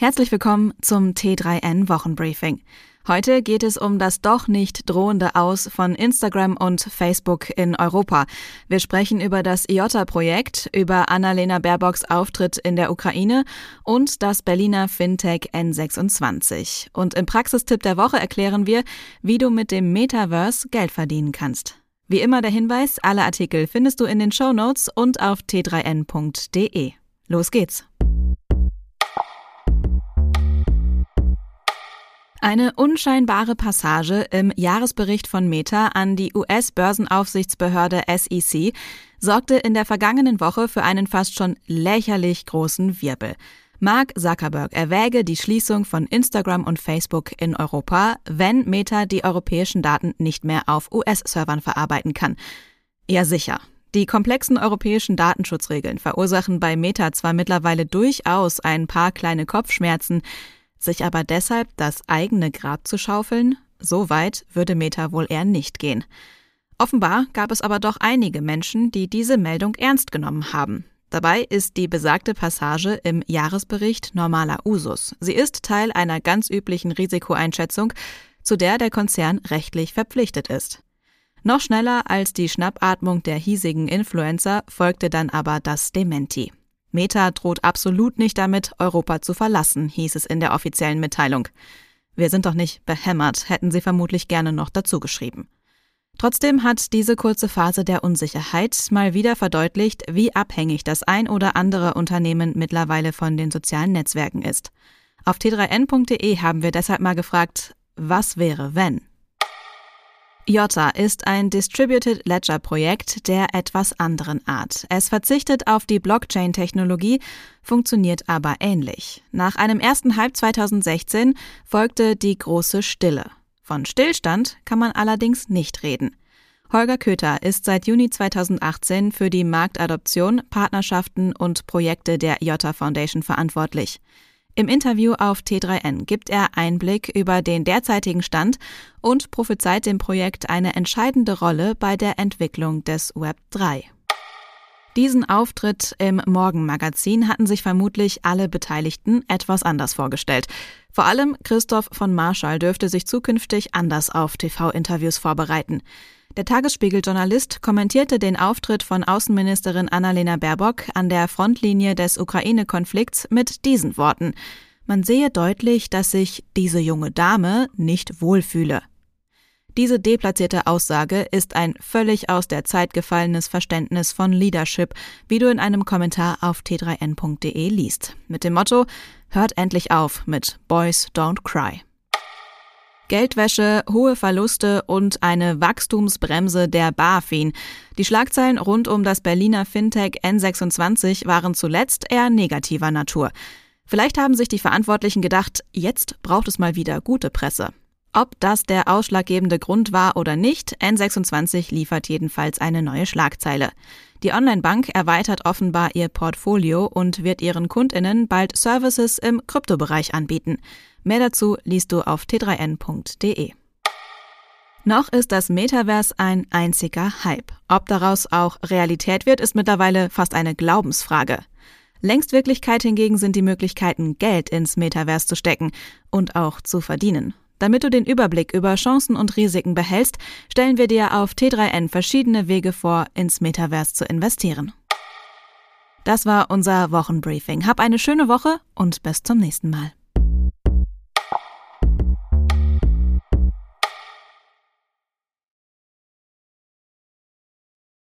Herzlich willkommen zum T3N Wochenbriefing. Heute geht es um das doch nicht drohende Aus von Instagram und Facebook in Europa. Wir sprechen über das IOTA-Projekt, über Annalena Baerbocks Auftritt in der Ukraine und das Berliner Fintech N26. Und im Praxistipp der Woche erklären wir, wie du mit dem Metaverse Geld verdienen kannst. Wie immer der Hinweis, alle Artikel findest du in den Show Notes und auf t3n.de. Los geht's! Eine unscheinbare Passage im Jahresbericht von Meta an die US-Börsenaufsichtsbehörde SEC sorgte in der vergangenen Woche für einen fast schon lächerlich großen Wirbel. Mark Zuckerberg erwäge die Schließung von Instagram und Facebook in Europa, wenn Meta die europäischen Daten nicht mehr auf US-Servern verarbeiten kann. Ja sicher. Die komplexen europäischen Datenschutzregeln verursachen bei Meta zwar mittlerweile durchaus ein paar kleine Kopfschmerzen, sich aber deshalb das eigene Grab zu schaufeln, so weit würde Meta wohl eher nicht gehen. Offenbar gab es aber doch einige Menschen, die diese Meldung ernst genommen haben. Dabei ist die besagte Passage im Jahresbericht normaler Usus. Sie ist Teil einer ganz üblichen Risikoeinschätzung, zu der der Konzern rechtlich verpflichtet ist. Noch schneller als die Schnappatmung der hiesigen Influencer folgte dann aber das Dementi. Meta droht absolut nicht damit, Europa zu verlassen, hieß es in der offiziellen Mitteilung. Wir sind doch nicht behämmert, hätten sie vermutlich gerne noch dazu geschrieben. Trotzdem hat diese kurze Phase der Unsicherheit mal wieder verdeutlicht, wie abhängig das ein oder andere Unternehmen mittlerweile von den sozialen Netzwerken ist. Auf t3n.de haben wir deshalb mal gefragt, was wäre, wenn? Jota ist ein Distributed Ledger Projekt der etwas anderen Art. Es verzichtet auf die Blockchain-Technologie, funktioniert aber ähnlich. Nach einem ersten Hype 2016 folgte die große Stille. Von Stillstand kann man allerdings nicht reden. Holger Köter ist seit Juni 2018 für die Marktadoption, Partnerschaften und Projekte der Jota Foundation verantwortlich. Im Interview auf T3N gibt er Einblick über den derzeitigen Stand und prophezeit dem Projekt eine entscheidende Rolle bei der Entwicklung des Web 3. Diesen Auftritt im Morgenmagazin hatten sich vermutlich alle Beteiligten etwas anders vorgestellt. Vor allem Christoph von Marschall dürfte sich zukünftig anders auf TV-Interviews vorbereiten. Der Tagesspiegel-Journalist kommentierte den Auftritt von Außenministerin Annalena Baerbock an der Frontlinie des Ukraine-Konflikts mit diesen Worten. Man sehe deutlich, dass sich diese junge Dame nicht wohlfühle. Diese deplatzierte Aussage ist ein völlig aus der Zeit gefallenes Verständnis von Leadership, wie du in einem Kommentar auf t3n.de liest. Mit dem Motto Hört endlich auf mit Boys Don't Cry. Geldwäsche, hohe Verluste und eine Wachstumsbremse der BaFin. Die Schlagzeilen rund um das Berliner Fintech N26 waren zuletzt eher negativer Natur. Vielleicht haben sich die Verantwortlichen gedacht, jetzt braucht es mal wieder gute Presse. Ob das der ausschlaggebende Grund war oder nicht, N26 liefert jedenfalls eine neue Schlagzeile. Die Online-Bank erweitert offenbar ihr Portfolio und wird ihren Kundinnen bald Services im Kryptobereich anbieten. Mehr dazu liest du auf t3n.de. Noch ist das Metaverse ein einziger Hype. Ob daraus auch Realität wird, ist mittlerweile fast eine Glaubensfrage. Längst Wirklichkeit hingegen sind die Möglichkeiten, Geld ins Metaverse zu stecken und auch zu verdienen. Damit du den Überblick über Chancen und Risiken behältst, stellen wir dir auf T3N verschiedene Wege vor, ins Metaverse zu investieren. Das war unser Wochenbriefing. Hab eine schöne Woche und bis zum nächsten Mal.